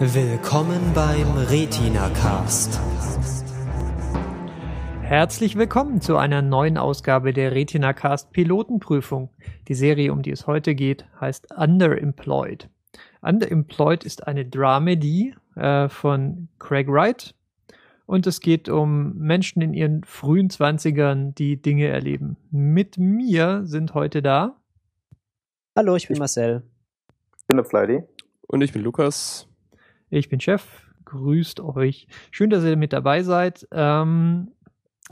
Willkommen beim Retina Cast. Herzlich willkommen zu einer neuen Ausgabe der Retina Cast Pilotenprüfung. Die Serie, um die es heute geht, heißt Underemployed. Underemployed ist eine Dramedy äh, von Craig Wright und es geht um Menschen in ihren frühen Zwanzigern, die Dinge erleben. Mit mir sind heute da. Hallo, ich bin Marcel. Ich bin der Flighty. Und ich bin Lukas. Ich bin Chef. Grüßt euch. Schön, dass ihr mit dabei seid. Ähm,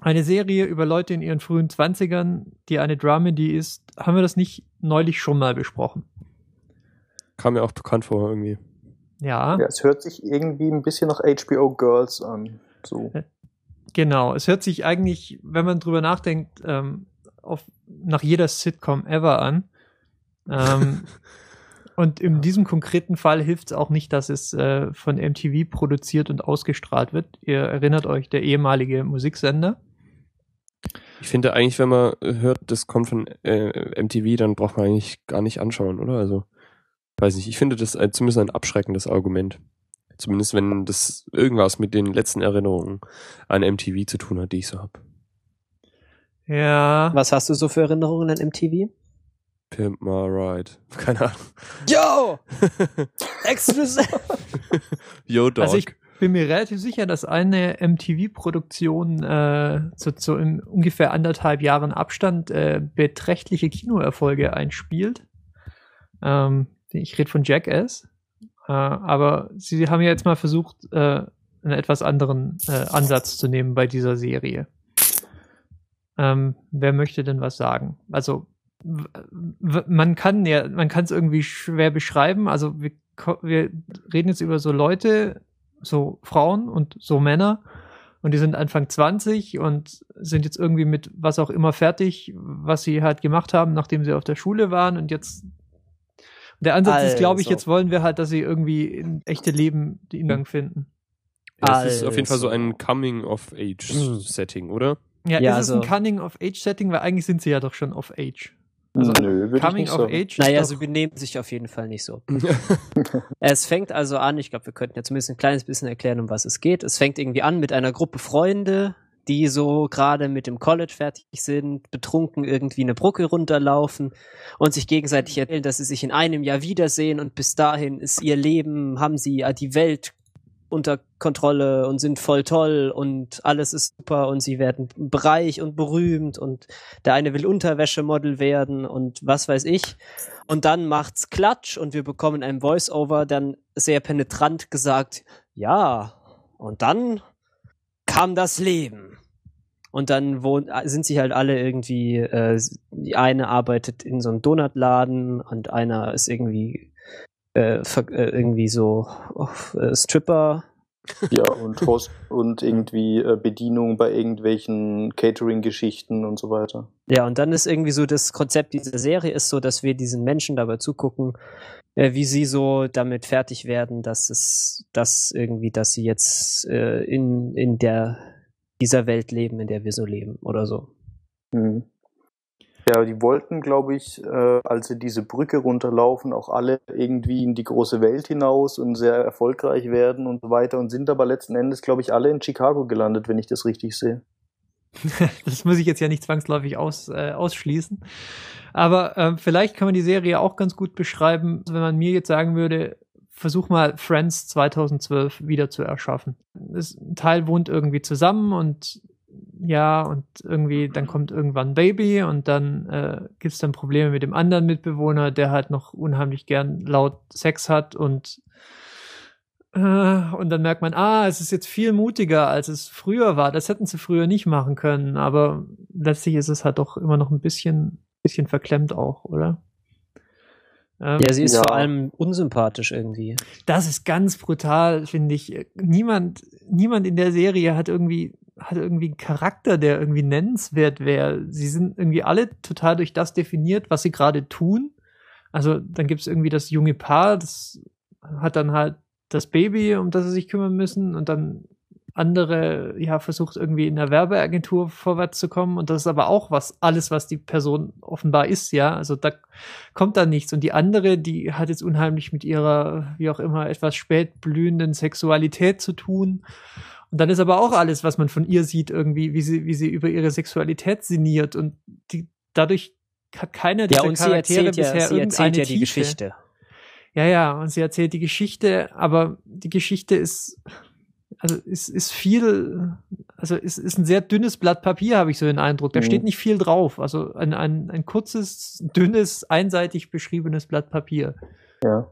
eine Serie über Leute in ihren frühen Zwanzigern, die eine Dramedy ist. Haben wir das nicht neulich schon mal besprochen? Kam mir auch bekannt vor irgendwie. Ja. Ja, es hört sich irgendwie ein bisschen nach HBO Girls an. So. Genau. Es hört sich eigentlich, wenn man drüber nachdenkt, ähm, auf, nach jeder Sitcom ever an. Ähm, und in diesem konkreten Fall hilft es auch nicht, dass es äh, von MTV produziert und ausgestrahlt wird. Ihr erinnert euch, der ehemalige Musiksender. Ich finde eigentlich, wenn man hört, das kommt von äh, MTV, dann braucht man eigentlich gar nicht anschauen, oder? Also, weiß nicht, ich finde das ein, zumindest ein abschreckendes Argument. Zumindest wenn das irgendwas mit den letzten Erinnerungen an MTV zu tun hat, die ich so habe. Ja. Was hast du so für Erinnerungen an MTV? Pimp my ride. Keine Ahnung. Yo! Exclusive! Yo, Dog. Also ich bin mir relativ sicher, dass eine MTV-Produktion äh, so, so in ungefähr anderthalb Jahren Abstand äh, beträchtliche Kinoerfolge einspielt. Ähm, ich rede von Jackass. Äh, aber sie haben ja jetzt mal versucht, äh, einen etwas anderen äh, Ansatz zu nehmen bei dieser Serie. Ähm, wer möchte denn was sagen? Also man kann ja, man kann es irgendwie schwer beschreiben. Also wir, wir reden jetzt über so Leute, so Frauen und so Männer und die sind Anfang 20 und sind jetzt irgendwie mit was auch immer fertig, was sie halt gemacht haben, nachdem sie auf der Schule waren und jetzt der Ansatz also. ist, glaube ich, jetzt wollen wir halt, dass sie irgendwie in echte Leben den Ingang finden. Ja, das also. ist auf jeden Fall so ein Coming-of-Age-Setting, oder? Ja, ja ist also. es ein Coming-of-Age-Setting, weil eigentlich sind sie ja doch schon of Age. Also Nö, Coming of Age. Naja, sie benehmen sich auf jeden Fall nicht so. es fängt also an, ich glaube, wir könnten ja zumindest ein kleines bisschen erklären, um was es geht. Es fängt irgendwie an mit einer Gruppe Freunde, die so gerade mit dem College fertig sind, betrunken irgendwie eine Brücke runterlaufen und sich gegenseitig erzählen, dass sie sich in einem Jahr wiedersehen und bis dahin ist ihr Leben, haben sie die Welt unter Kontrolle und sind voll toll und alles ist super und sie werden reich und berühmt und der eine will Unterwäschemodel werden und was weiß ich. Und dann macht's Klatsch und wir bekommen ein Voice-Over dann sehr penetrant gesagt, ja, und dann kam das Leben. Und dann wohnt, sind sie halt alle irgendwie, äh, die eine arbeitet in so einem Donutladen und einer ist irgendwie äh, äh, irgendwie so äh, Stripper. Ja, und Host und irgendwie äh, Bedienung bei irgendwelchen Catering-Geschichten und so weiter. Ja, und dann ist irgendwie so das Konzept dieser Serie ist so, dass wir diesen Menschen dabei zugucken, äh, wie sie so damit fertig werden, dass es, dass irgendwie, dass sie jetzt äh, in, in der dieser Welt leben, in der wir so leben oder so. Mhm. Ja, die wollten, glaube ich, äh, als sie diese Brücke runterlaufen, auch alle irgendwie in die große Welt hinaus und sehr erfolgreich werden und so weiter und sind aber letzten Endes, glaube ich, alle in Chicago gelandet, wenn ich das richtig sehe. das muss ich jetzt ja nicht zwangsläufig aus, äh, ausschließen. Aber äh, vielleicht kann man die Serie auch ganz gut beschreiben, wenn man mir jetzt sagen würde, versuch mal Friends 2012 wieder zu erschaffen. ein Teil wohnt irgendwie zusammen und ja, und irgendwie, dann kommt irgendwann ein Baby und dann äh, gibt es dann Probleme mit dem anderen Mitbewohner, der halt noch unheimlich gern laut Sex hat und äh, und dann merkt man, ah, es ist jetzt viel mutiger, als es früher war. Das hätten sie früher nicht machen können, aber letztlich ist es halt doch immer noch ein bisschen, bisschen verklemmt auch, oder? Ähm, ja, sie ist ja. vor allem unsympathisch irgendwie. Das ist ganz brutal, finde ich. Niemand, niemand in der Serie hat irgendwie hat irgendwie einen Charakter, der irgendwie nennenswert wäre. Sie sind irgendwie alle total durch das definiert, was sie gerade tun. Also dann gibt es irgendwie das junge Paar, das hat dann halt das Baby, um das sie sich kümmern müssen. Und dann andere ja versucht irgendwie in der Werbeagentur vorwärts zu kommen. Und das ist aber auch was alles was die Person offenbar ist ja. Also da kommt da nichts. Und die andere die hat jetzt unheimlich mit ihrer wie auch immer etwas spät blühenden Sexualität zu tun und dann ist aber auch alles was man von ihr sieht irgendwie wie sie wie sie über ihre Sexualität sinniert und die dadurch hat keiner dieser ja, und Charaktere sie bisher ja, sie erzählt ja die Tiefe. Geschichte ja ja und sie erzählt die Geschichte aber die Geschichte ist also ist, ist viel, also ist, ist ein sehr dünnes Blatt Papier, habe ich so den Eindruck. Da mhm. steht nicht viel drauf. Also ein, ein, ein kurzes, dünnes, einseitig beschriebenes Blatt Papier. Ja.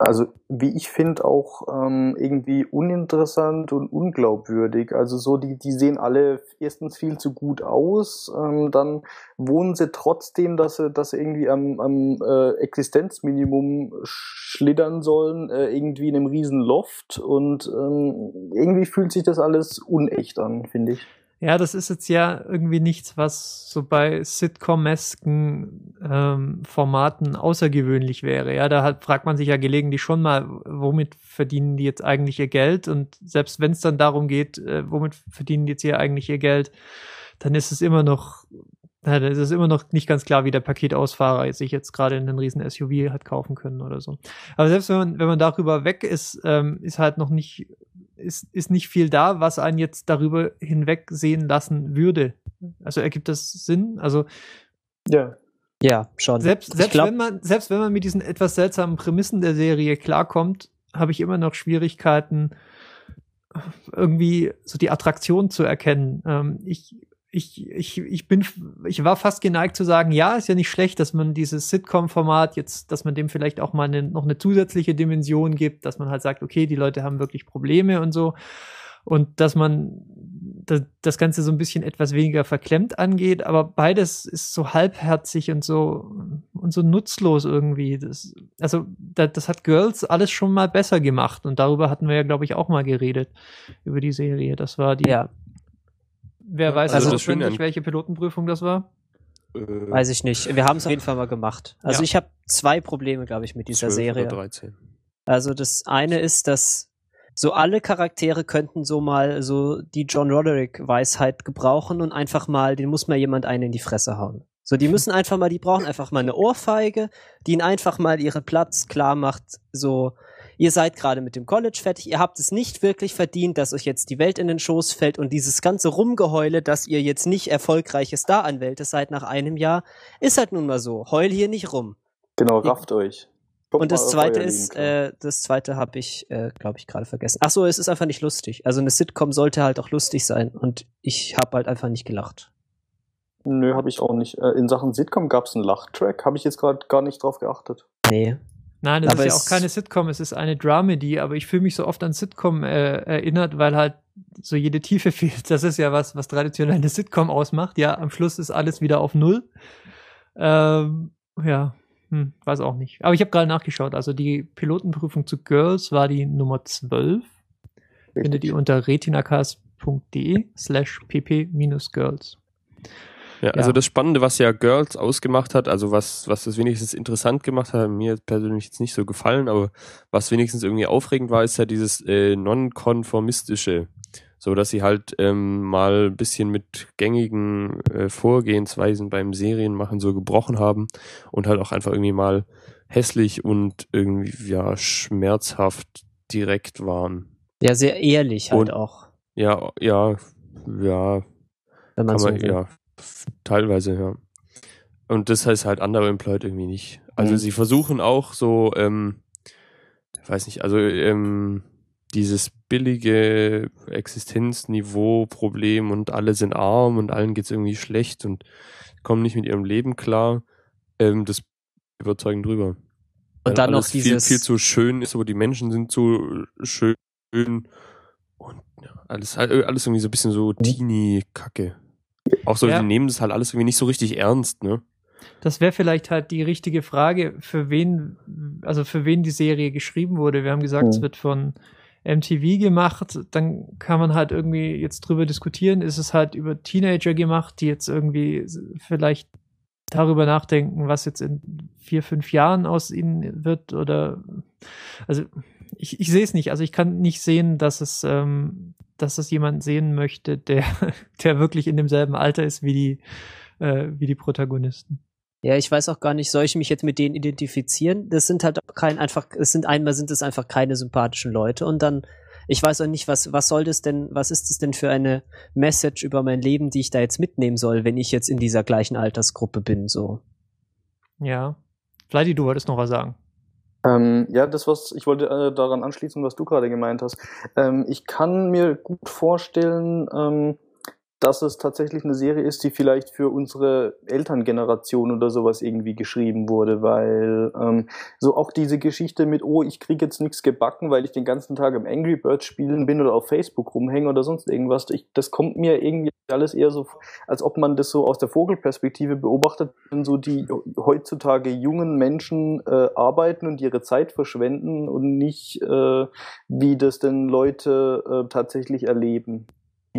Also wie ich finde auch ähm, irgendwie uninteressant und unglaubwürdig. Also so die die sehen alle erstens viel zu gut aus, ähm, dann wohnen sie trotzdem, dass sie dass sie irgendwie am, am äh, Existenzminimum schlittern sollen, äh, irgendwie in einem riesen Loft und ähm, irgendwie fühlt sich das alles unecht an, finde ich. Ja, das ist jetzt ja irgendwie nichts, was so bei Sitcom-esken ähm, Formaten außergewöhnlich wäre. Ja, da hat, fragt man sich ja gelegentlich schon mal, womit verdienen die jetzt eigentlich ihr Geld? Und selbst wenn es dann darum geht, äh, womit verdienen die jetzt hier eigentlich ihr Geld, dann ist es immer noch, na, es ist immer noch nicht ganz klar, wie der Paketausfahrer sich jetzt gerade in einen riesen SUV hat kaufen können oder so. Aber selbst wenn man, wenn man darüber weg ist, ähm, ist halt noch nicht ist, ist nicht viel da, was einen jetzt darüber hinweg sehen lassen würde. Also ergibt das Sinn? Also ja. Ja, schon. Selbst, selbst, glaub, wenn man, selbst wenn man mit diesen etwas seltsamen Prämissen der Serie klarkommt, habe ich immer noch Schwierigkeiten, irgendwie so die Attraktion zu erkennen. Ähm, ich ich, ich, ich bin, ich war fast geneigt zu sagen, ja, ist ja nicht schlecht, dass man dieses Sitcom-Format jetzt, dass man dem vielleicht auch mal eine, noch eine zusätzliche Dimension gibt, dass man halt sagt, okay, die Leute haben wirklich Probleme und so. Und dass man das, Ganze so ein bisschen etwas weniger verklemmt angeht, aber beides ist so halbherzig und so und so nutzlos irgendwie. Das, also das, das hat Girls alles schon mal besser gemacht und darüber hatten wir ja, glaube ich, auch mal geredet über die Serie. Das war die ja. Wer weiß also auswendig, welche Pilotenprüfung das war? Äh, weiß ich nicht. Wir haben es auf jeden Fall mal gemacht. Also ja. ich habe zwei Probleme, glaube ich, mit dieser Serie. 13. Also das eine ist, dass so alle Charaktere könnten so mal so die John Roderick Weisheit gebrauchen und einfach mal, den muss mal jemand einen in die Fresse hauen. So, die müssen einfach mal, die brauchen einfach mal eine Ohrfeige, die ihnen einfach mal ihren Platz klar macht, so, ihr seid gerade mit dem College fertig, ihr habt es nicht wirklich verdient, dass euch jetzt die Welt in den Schoß fällt und dieses ganze Rumgeheule, dass ihr jetzt nicht erfolgreiche Star-Anwälte seid nach einem Jahr, ist halt nun mal so. Heul hier nicht rum. Genau, rafft euch. Kommt und das zweite ist, äh, das zweite habe ich, äh, glaube ich, gerade vergessen. Ach so, es ist einfach nicht lustig. Also eine Sitcom sollte halt auch lustig sein und ich habe halt einfach nicht gelacht. Nö, habe ich auch nicht. Äh, in Sachen Sitcom gab es einen Lachtrack, habe ich jetzt gerade gar nicht drauf geachtet. Nee. Nein, das aber ist ja auch keine Sitcom, es ist eine Dramedy, aber ich fühle mich so oft an Sitcom äh, erinnert, weil halt so jede Tiefe fehlt. Das ist ja was, was traditionell eine Sitcom ausmacht. Ja, am Schluss ist alles wieder auf Null. Ähm, ja, hm, weiß auch nicht. Aber ich habe gerade nachgeschaut. Also die Pilotenprüfung zu Girls war die Nummer 12. Findet ihr unter retinacast.de slash pp-girls. Ja, also das Spannende, was ja Girls ausgemacht hat, also was, was das wenigstens interessant gemacht hat, mir persönlich jetzt nicht so gefallen, aber was wenigstens irgendwie aufregend war, ist ja dieses äh, nonkonformistische. So dass sie halt ähm, mal ein bisschen mit gängigen äh, Vorgehensweisen beim Serienmachen so gebrochen haben und halt auch einfach irgendwie mal hässlich und irgendwie ja schmerzhaft direkt waren. Ja, sehr ehrlich halt und, auch. Ja, ja, ja. Wenn man, so man ja, Teilweise, ja. Und das heißt halt andere Employed irgendwie nicht. Also mhm. sie versuchen auch so, ähm, ich weiß nicht, also ähm, dieses billige Existenzniveau-Problem und alle sind arm und allen geht's irgendwie schlecht und kommen nicht mit ihrem Leben klar, ähm, das überzeugen drüber. Und dann noch dieses viel, viel zu schön ist, aber die Menschen sind zu schön und ja, alles, alles irgendwie so ein bisschen so mhm. Teenie-Kacke. Auch so, ja. die nehmen das halt alles irgendwie nicht so richtig ernst, ne? Das wäre vielleicht halt die richtige Frage, für wen, also für wen die Serie geschrieben wurde. Wir haben gesagt, mhm. es wird von MTV gemacht, dann kann man halt irgendwie jetzt drüber diskutieren, ist es halt über Teenager gemacht, die jetzt irgendwie vielleicht darüber nachdenken, was jetzt in vier, fünf Jahren aus ihnen wird oder also ich, ich sehe es nicht. Also ich kann nicht sehen, dass es ähm, dass es jemand sehen möchte, der, der wirklich in demselben Alter ist wie die, äh, wie die Protagonisten. Ja, ich weiß auch gar nicht, soll ich mich jetzt mit denen identifizieren? Das sind halt auch kein einfach, es sind einmal sind es einfach keine sympathischen Leute und dann, ich weiß auch nicht, was, was soll das denn, was ist es denn für eine Message über mein Leben, die ich da jetzt mitnehmen soll, wenn ich jetzt in dieser gleichen Altersgruppe bin, so. Ja. Flighty, du wolltest noch was sagen. Ähm, ja, das, was ich wollte äh, daran anschließen, was du gerade gemeint hast. Ähm, ich kann mir gut vorstellen, ähm, dass es tatsächlich eine Serie ist, die vielleicht für unsere Elterngeneration oder sowas irgendwie geschrieben wurde, weil ähm, so auch diese Geschichte mit, oh, ich krieg jetzt nichts gebacken, weil ich den ganzen Tag im Angry Birds spielen bin oder auf Facebook rumhänge oder sonst irgendwas, ich, das kommt mir irgendwie alles eher so, als ob man das so aus der Vogelperspektive beobachtet, wenn so die heutzutage jungen Menschen äh, arbeiten und ihre Zeit verschwenden und nicht, äh, wie das denn Leute äh, tatsächlich erleben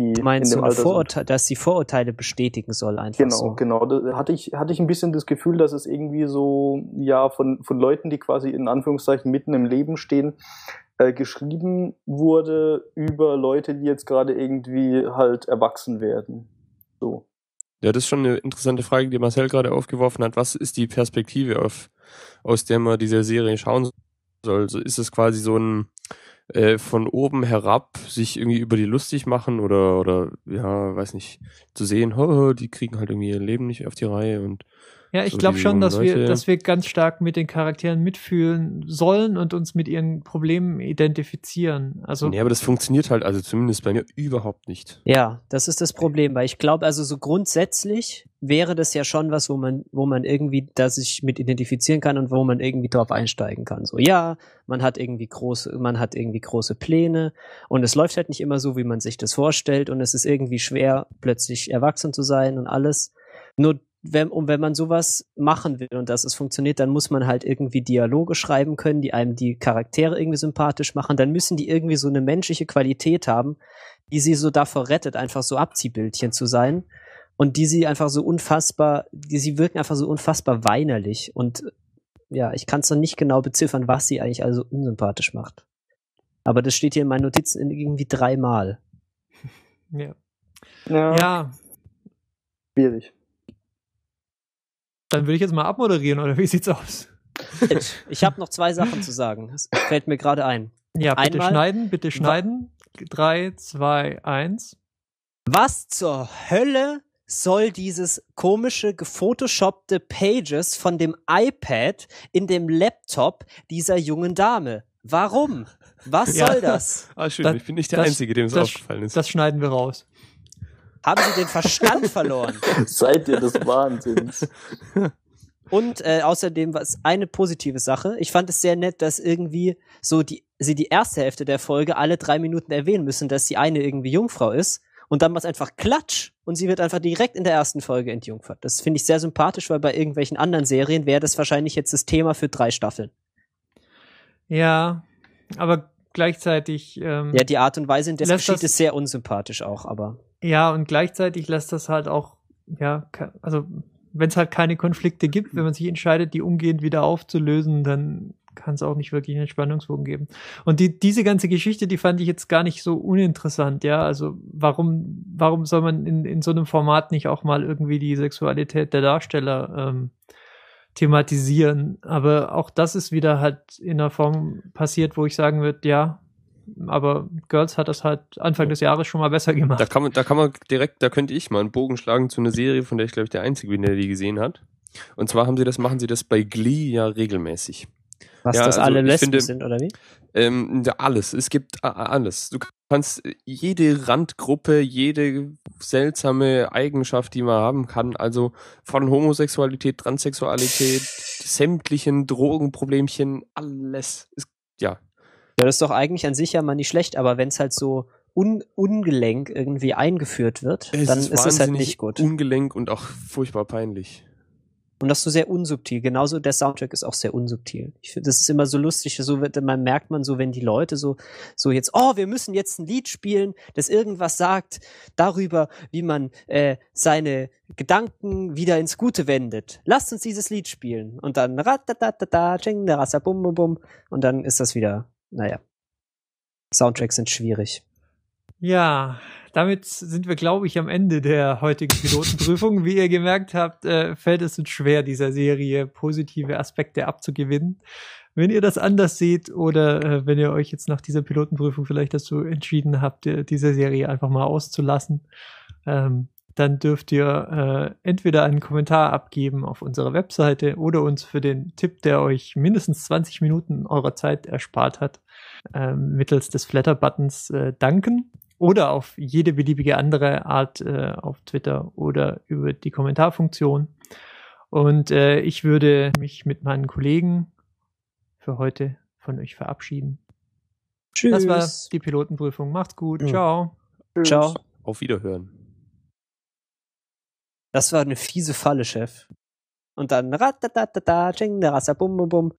die du meinst, in dem so Vorurteil, dass die Vorurteile bestätigen soll einfach Genau, so. genau. Da hatte ich, hatte ich ein bisschen das Gefühl, dass es irgendwie so, ja, von, von Leuten, die quasi in Anführungszeichen mitten im Leben stehen, äh, geschrieben wurde über Leute, die jetzt gerade irgendwie halt erwachsen werden. So. Ja, das ist schon eine interessante Frage, die Marcel gerade aufgeworfen hat. Was ist die Perspektive, auf, aus der man diese Serie schauen soll? Also ist es quasi so ein äh, von oben herab sich irgendwie über die lustig machen oder, oder ja, weiß nicht, zu sehen, ho, die kriegen halt irgendwie ihr Leben nicht auf die Reihe und ja, ich so glaube schon, dass Leute. wir, dass wir ganz stark mit den Charakteren mitfühlen sollen und uns mit ihren Problemen identifizieren. Also. Nee, aber das funktioniert halt, also zumindest bei mir überhaupt nicht. Ja, das ist das Problem, weil ich glaube, also so grundsätzlich wäre das ja schon was, wo man, wo man irgendwie da sich mit identifizieren kann und wo man irgendwie drauf einsteigen kann. So, ja, man hat irgendwie große, man hat irgendwie große Pläne und es läuft halt nicht immer so, wie man sich das vorstellt und es ist irgendwie schwer, plötzlich erwachsen zu sein und alles. Nur wenn, und wenn man sowas machen will und dass es funktioniert, dann muss man halt irgendwie Dialoge schreiben können, die einem die Charaktere irgendwie sympathisch machen. Dann müssen die irgendwie so eine menschliche Qualität haben, die sie so davor rettet, einfach so Abziehbildchen zu sein. Und die sie einfach so unfassbar, die sie wirken einfach so unfassbar weinerlich. Und ja, ich kann es noch nicht genau beziffern, was sie eigentlich also unsympathisch macht. Aber das steht hier in meinen Notizen irgendwie dreimal. Ja. Ja. ja. Schwierig. Dann würde ich jetzt mal abmoderieren, oder wie sieht's aus? Ich habe noch zwei Sachen zu sagen. Das fällt mir gerade ein. Ja, bitte Einmal, schneiden, bitte schneiden. Drei, zwei, eins. Was zur Hölle soll dieses komische gefotoshoppte Pages von dem iPad in dem Laptop dieser jungen Dame? Warum? Was ja. soll das? Ah, schön, das, ich bin nicht der das, Einzige, dem es aufgefallen ist. Das schneiden wir raus. Haben Sie den Verstand verloren? Seid ihr des Wahnsinns? Und äh, außerdem was eine positive Sache. Ich fand es sehr nett, dass irgendwie so die sie die erste Hälfte der Folge alle drei Minuten erwähnen müssen, dass die eine irgendwie Jungfrau ist. Und dann macht einfach Klatsch und sie wird einfach direkt in der ersten Folge entjungfert. Das finde ich sehr sympathisch, weil bei irgendwelchen anderen Serien wäre das wahrscheinlich jetzt das Thema für drei Staffeln. Ja, aber gleichzeitig. Ähm, ja, die Art und Weise, in der es geschieht, ist sehr unsympathisch auch, aber. Ja, und gleichzeitig lässt das halt auch, ja, also wenn es halt keine Konflikte gibt, wenn man sich entscheidet, die umgehend wieder aufzulösen, dann kann es auch nicht wirklich einen Spannungsbogen geben. Und die, diese ganze Geschichte, die fand ich jetzt gar nicht so uninteressant, ja. Also warum, warum soll man in, in so einem Format nicht auch mal irgendwie die Sexualität der Darsteller ähm, thematisieren? Aber auch das ist wieder halt in einer Form passiert, wo ich sagen würde, ja, aber Girls hat das halt Anfang des Jahres schon mal besser gemacht. Da kann man, da kann man direkt, da könnte ich mal einen Bogen schlagen zu einer Serie, von der ich glaube ich der Einzige bin, der die gesehen hat. Und zwar haben sie das, machen sie das bei Glee ja regelmäßig. Was, ja, dass also alle Lesben finde, sind, oder wie? Ähm, alles. Es gibt alles. Du kannst jede Randgruppe, jede seltsame Eigenschaft, die man haben kann, also von Homosexualität, Transsexualität, sämtlichen Drogenproblemchen, alles. Ist, ja, ja, das ist doch eigentlich an sich ja mal nicht schlecht, aber wenn es halt so un ungelenk irgendwie eingeführt wird, es dann ist, ist es halt nicht gut. Ungelenk und auch furchtbar peinlich. Und das so sehr unsubtil. Genauso der Soundtrack ist auch sehr unsubtil. Ich finde, das ist immer so lustig. So man merkt man so, wenn die Leute so, so jetzt, oh, wir müssen jetzt ein Lied spielen, das irgendwas sagt darüber, wie man äh, seine Gedanken wieder ins Gute wendet. Lasst uns dieses Lied spielen. Und dann ratatatata, bum bum bum. Und dann ist das wieder naja. Soundtracks sind schwierig. Ja, damit sind wir, glaube ich, am Ende der heutigen Pilotenprüfung. Wie ihr gemerkt habt, äh, fällt es uns schwer, dieser Serie positive Aspekte abzugewinnen. Wenn ihr das anders seht oder äh, wenn ihr euch jetzt nach dieser Pilotenprüfung vielleicht dazu entschieden habt, äh, diese Serie einfach mal auszulassen, ähm, dann dürft ihr äh, entweder einen Kommentar abgeben auf unserer Webseite oder uns für den Tipp, der euch mindestens 20 Minuten eurer Zeit erspart hat, äh, mittels des Flatter-Buttons äh, danken oder auf jede beliebige andere Art äh, auf Twitter oder über die Kommentarfunktion. Und äh, ich würde mich mit meinen Kollegen für heute von euch verabschieden. Tschüss. Das war die Pilotenprüfung. Macht's gut. Ja. Ciao. Ciao. Auf Wiederhören. Das war eine fiese Falle, Chef. Und dann ratatatata, bum, bum, bum.